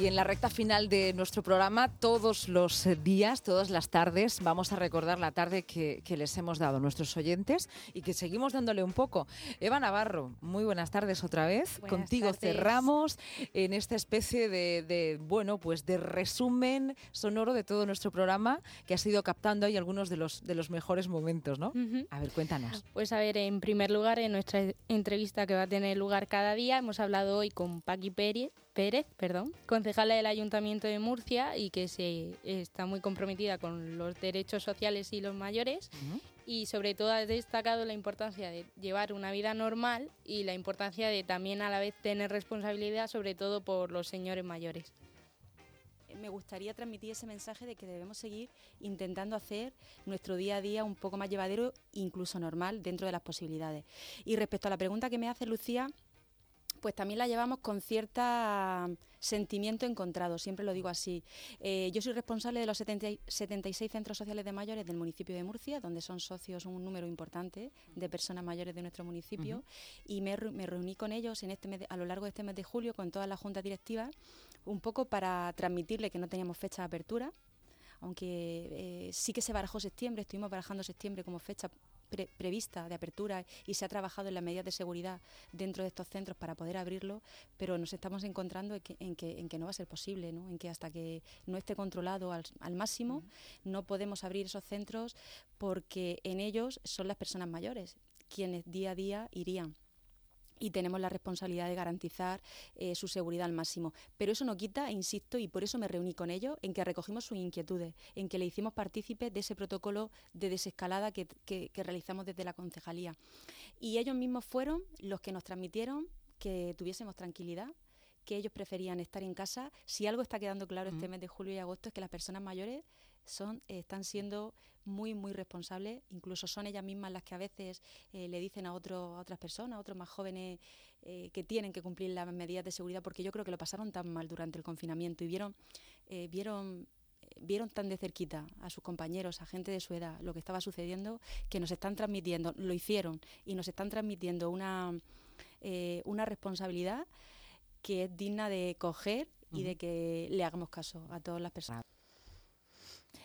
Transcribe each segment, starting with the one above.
Y en la recta final de nuestro programa, todos los días, todas las tardes, vamos a recordar la tarde que, les hemos dado a nuestros oyentes y que seguimos dándole un poco. Eva Navarro, muy buenas tardes otra vez. Contigo cerramos en esta especie de, bueno, pues de resumen sonoro de todo nuestro programa que ha sido captando ahí algunos de los, de los mejores momentos, ¿no? A ver, cuéntanos. Pues a ver, en primer lugar, en nuestra entrevista que va a tener lugar cada día, hemos hablado hoy con Paqui Pérez, Pérez, perdón, concejala del Ayuntamiento de Murcia y que se está muy comprometida con los derechos sociales y los mayores y sobre todo ha destacado la importancia de llevar una vida normal y la importancia de también a la vez tener responsabilidad sobre todo por los señores mayores me gustaría transmitir ese mensaje de que debemos seguir intentando hacer nuestro día a día un poco más llevadero, incluso normal, dentro de las posibilidades. Y respecto a la pregunta que me hace Lucía, pues también la llevamos con cierto sentimiento encontrado, siempre lo digo así. Eh, yo soy responsable de los 76 centros sociales de mayores del municipio de Murcia, donde son socios un número importante de personas mayores de nuestro municipio, y me, reuní con ellos en este a lo largo de este mes de julio con toda la junta directiva, un poco para transmitirle que no teníamos fecha de apertura, aunque eh, sí que se barajó septiembre, estuvimos barajando septiembre como fecha prevista de apertura y se ha trabajado en las medidas de seguridad dentro de estos centros para poder abrirlo, pero nos estamos encontrando en que, en que, no va a ser posible, ¿no? en que hasta que no esté controlado al, máximo no podemos abrir esos centros porque en ellos son las personas mayores quienes día a día irían y tenemos la responsabilidad de garantizar eh, su seguridad al máximo. Pero eso no quita, insisto, y por eso me reuní con ellos, en que recogimos sus inquietudes, en que le hicimos partícipes de ese protocolo de desescalada que, que realizamos desde la concejalía. Y ellos mismos fueron los que nos transmitieron que tuviésemos tranquilidad, que ellos preferían estar en casa. Si algo está quedando claro este mes de julio y agosto es que las personas mayores son, están siendo muy, muy responsables, incluso son ellas mismas las que a veces eh, le dicen a, otro, a otras personas, a otros más jóvenes, eh, que tienen que cumplir las medidas de seguridad, porque yo creo que lo pasaron tan mal durante el confinamiento y vieron, eh, vieron vieron tan de cerquita a sus compañeros, a gente de su edad, lo que estaba sucediendo, que nos están transmitiendo, lo hicieron y nos están transmitiendo una, una responsabilidad que es digna de coger y de que le hagamos caso a todas las personas.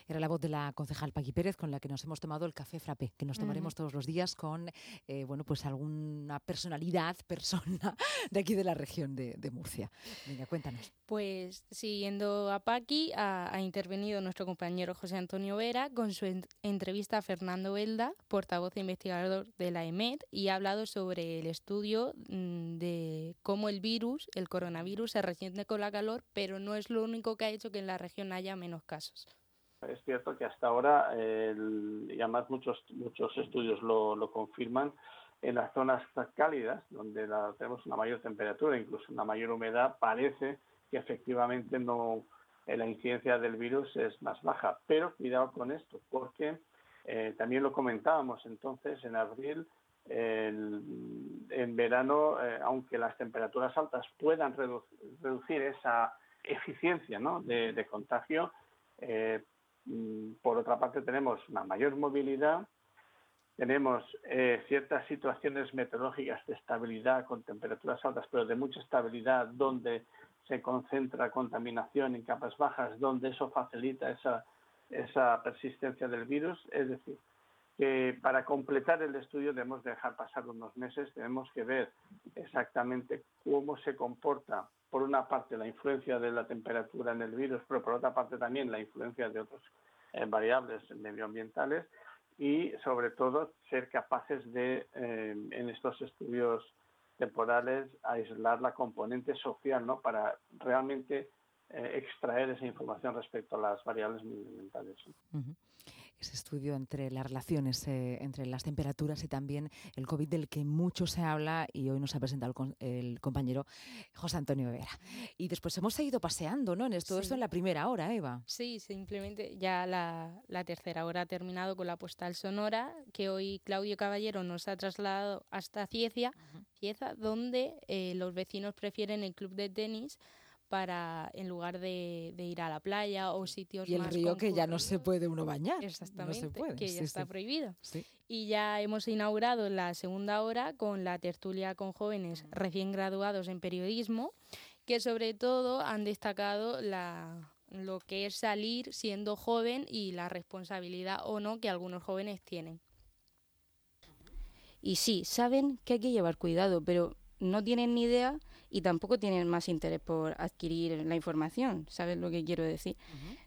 Era la voz de la concejal Paqui Pérez con la que nos hemos tomado el café frappé, que nos tomaremos todos los días con eh, bueno, pues alguna personalidad, persona de aquí de la región de, Murcia. Venga, cuéntanos. Pues siguiendo a Paqui, ha, intervenido nuestro compañero José Antonio Vera con su entrevista a Fernando Velda, portavoz e investigador de la EMED, y ha hablado sobre el estudio mm, de cómo el virus, el coronavirus, se resiente con la calor, pero no es lo único que ha hecho que en la región haya menos casos. Es cierto que hasta ahora, y además muchos, muchos estudios lo, confirman, en las zonas cálidas, donde tenemos una mayor temperatura, incluso una mayor humedad, parece que efectivamente no eh, la incidencia del virus es más baja. Pero cuidado con esto, porque eh, también lo comentábamos entonces en abril, en verano, eh, aunque las temperaturas altas puedan reducir esa eficiencia de, contagio, por otra parte, tenemos una mayor movilidad, tenemos eh, ciertas situaciones meteorológicas de estabilidad con temperaturas altas, pero de mucha estabilidad, donde se concentra contaminación en capas bajas, donde eso facilita esa, esa persistencia del virus. Es decir, que para completar el estudio debemos dejar pasar unos meses, tenemos que ver exactamente cómo se comporta por una parte la influencia de la temperatura en el virus, pero por otra parte también la influencia de otras eh, variables medioambientales y sobre todo ser capaces de, eh, en estos estudios temporales, aislar la componente social, ¿no? Para realmente eh, extraer esa información respecto a las variables medioambientales. Ese estudio entre las relaciones, eh, entre las temperaturas y también el COVID del que mucho se habla y hoy nos ha presentado el, compañero José Antonio Vera. Y después hemos seguido paseando, ¿no? En esto, esto en la primera hora, Eva. Sí, simplemente ya la, tercera hora ha terminado con la postal sonora que hoy Claudio Caballero nos ha trasladado hasta Cieza, Cieza donde eh, los vecinos prefieren el club de tenis para en lugar de, ir a la playa o sitios y el río que ya no se puede uno bañar exactamente que ya está prohibido. Y ya hemos inaugurado la segunda hora con la tertulia con jóvenes recién graduados en periodismo que sobre todo han destacado la, lo que es salir siendo joven y la responsabilidad o no que algunos jóvenes tienen. Y sí, saben que hay que llevar cuidado, pero no tienen ni idea y tampoco tienen más interés por adquirir la información, ¿sabes lo que quiero decir?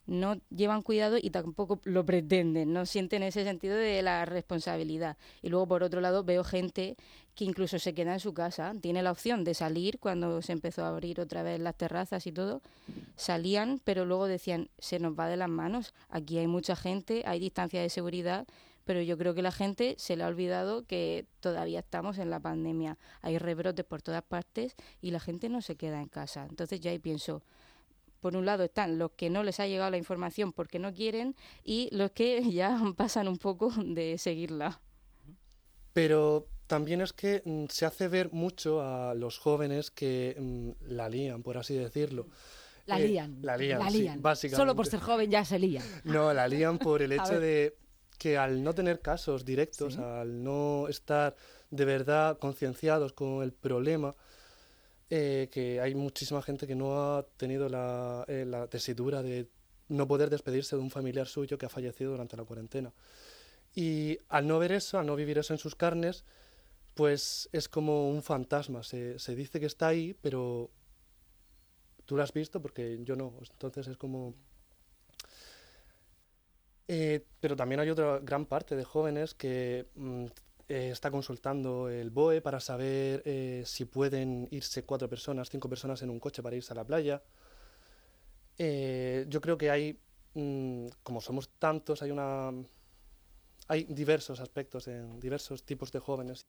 No llevan cuidado y tampoco lo pretenden, no sienten ese sentido de la responsabilidad. Y luego, por otro lado, veo gente que incluso se queda en su casa, tiene la opción de salir cuando se empezó a abrir otra vez las terrazas y todo, salían, pero luego decían, se nos va de las manos, aquí hay mucha gente, hay distancia de seguridad, pero yo creo que la gente se le ha olvidado que todavía estamos en la pandemia, hay rebrotes por todas partes y la gente no se queda en casa. Entonces ya ahí pienso, por un lado están los que no les ha llegado la información porque no quieren y los que ya pasan un poco de seguirla. Pero también es que mm, se hace ver mucho a los jóvenes que mm, la lían, por así decirlo. La Eh, lían. la lían, sí, lían. básicamente. Solo por ser joven ya se lían. No, la lían por el hecho de que al no tener casos directos, Sí. al no estar de verdad concienciados con el problema, eh, que hay muchísima gente que no ha tenido la, eh, la tesitura de no poder despedirse de un familiar suyo que ha fallecido durante la cuarentena. Y al no ver eso, al no vivir eso en sus carnes, pues es como un fantasma. Se, se dice que está ahí, pero tú lo has visto porque yo no. Entonces es como... Eh, pero también hay otra gran parte de jóvenes que mm, eh, está consultando el BOE para saber eh, si pueden irse cuatro personas, cinco personas en un coche para irse a la playa. Eh, yo creo que hay, mm, como somos tantos, hay una, hay diversos aspectos en diversos tipos de jóvenes.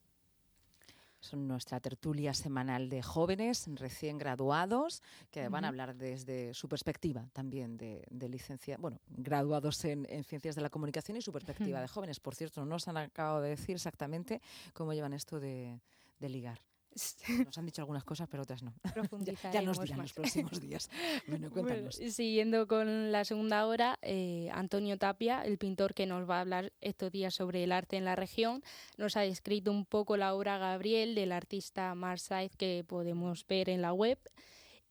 Son nuestra tertulia semanal de jóvenes recién graduados que van a hablar desde su perspectiva también de, de licencia, bueno, graduados en, en ciencias de la comunicación y su perspectiva de jóvenes. Por cierto, no nos han acabado de decir exactamente cómo llevan esto de, de ligar. Nos han dicho algunas cosas, pero otras no. Ya, ya nos dirán los próximos días. Bueno, Bueno, cuéntanos. siguiendo con la segunda hora, eh, Antonio Tapia, el pintor que nos va a hablar estos días sobre el arte en la región, nos ha descrito un poco la obra Gabriel del artista Marsaid que podemos ver en la web.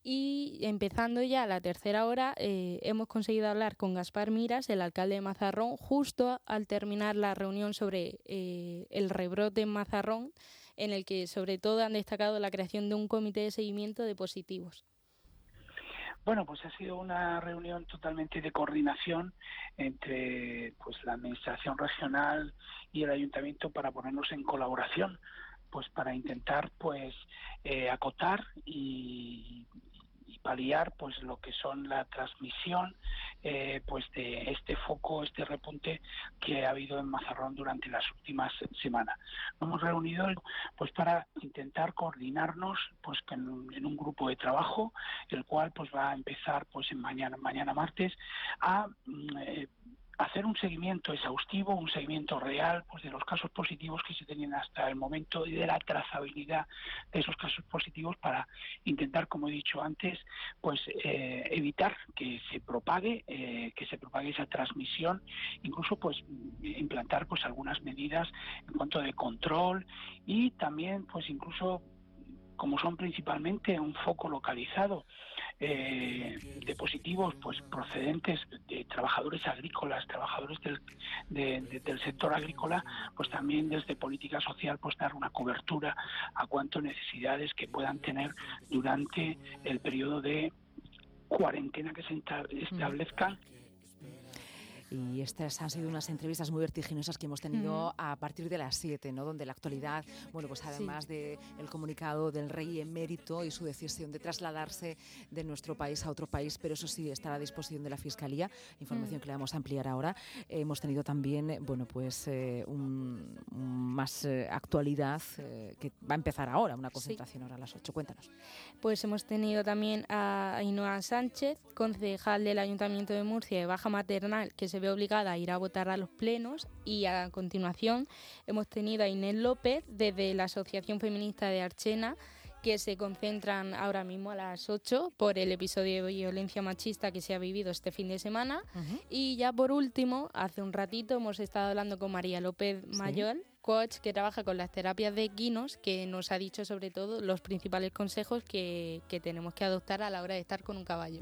Y empezando ya la tercera hora, eh, hemos conseguido hablar con Gaspar Miras, el alcalde de Mazarrón, justo al terminar la reunión sobre eh, el rebrote en Mazarrón, en el que sobre todo han destacado la creación de un comité de seguimiento de positivos. Bueno, pues ha sido una reunión totalmente de coordinación entre pues la administración regional y el ayuntamiento para ponernos en colaboración, pues para intentar pues eh, acotar y, y paliar pues lo que son la transmisión eh, pues de este foco, este repunte que ha habido en Mazarrón durante las últimas semanas. Nos hemos reunido pues para intentar coordinarnos pues en un grupo de trabajo el cual pues va a empezar pues en mañana mañana martes a mm, eh, hacer un seguimiento exhaustivo, un seguimiento real pues de los casos positivos que se tenían hasta el momento y de la trazabilidad de esos casos positivos para intentar, como he dicho antes, pues eh, evitar que se propague, eh, que se propague esa transmisión, incluso pues implantar pues algunas medidas en cuanto de control y también pues incluso como son principalmente un foco localizado eh, de positivos pues procedentes de trabajadores agrícolas, trabajadores del, de- de- del sector agrícola, pues también desde política social pues dar una cobertura a cuanto necesidades que puedan tener durante el periodo de cuarentena que se establezcan Y estas han sido unas entrevistas muy vertiginosas que hemos tenido a partir de las 7, ¿no? Donde la actualidad, bueno, pues además del comunicado del rey emérito y su decisión de trasladarse de nuestro país a otro país, pero eso sí estará a disposición de la Fiscalía, información que le vamos a ampliar ahora. Eh, hemos tenido también, bueno, pues eh, un, un más eh, actualidad eh, que va a empezar ahora, una concentración ahora a las 8. Cuéntanos. Pues hemos tenido también a Ainhoa Sánchez, concejal del Ayuntamiento de Murcia de Baja Maternal, que se ve obligada a ir a votar a los plenos. Y a continuación hemos tenido a Inés López desde la Asociación Feminista de Archena, que se concentran ahora mismo a las 8 por el episodio de violencia machista que se ha vivido este fin de semana. Y ya por último, hace un ratito hemos estado hablando con María López Mayol, coach que trabaja con las terapias de equinos, que nos ha dicho sobre todo los principales consejos que, que tenemos que adoptar a la hora de estar con un caballo.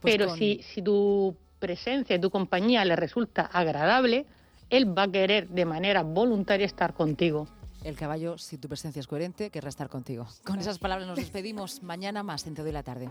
Pues Pero si, si tu presencia y tu compañía le resulta agradable, él va a querer de manera voluntaria estar contigo. El caballo, si tu presencia es coherente, querrá estar contigo. Con esas palabras nos despedimos. Mañana más en Te doy la tarde.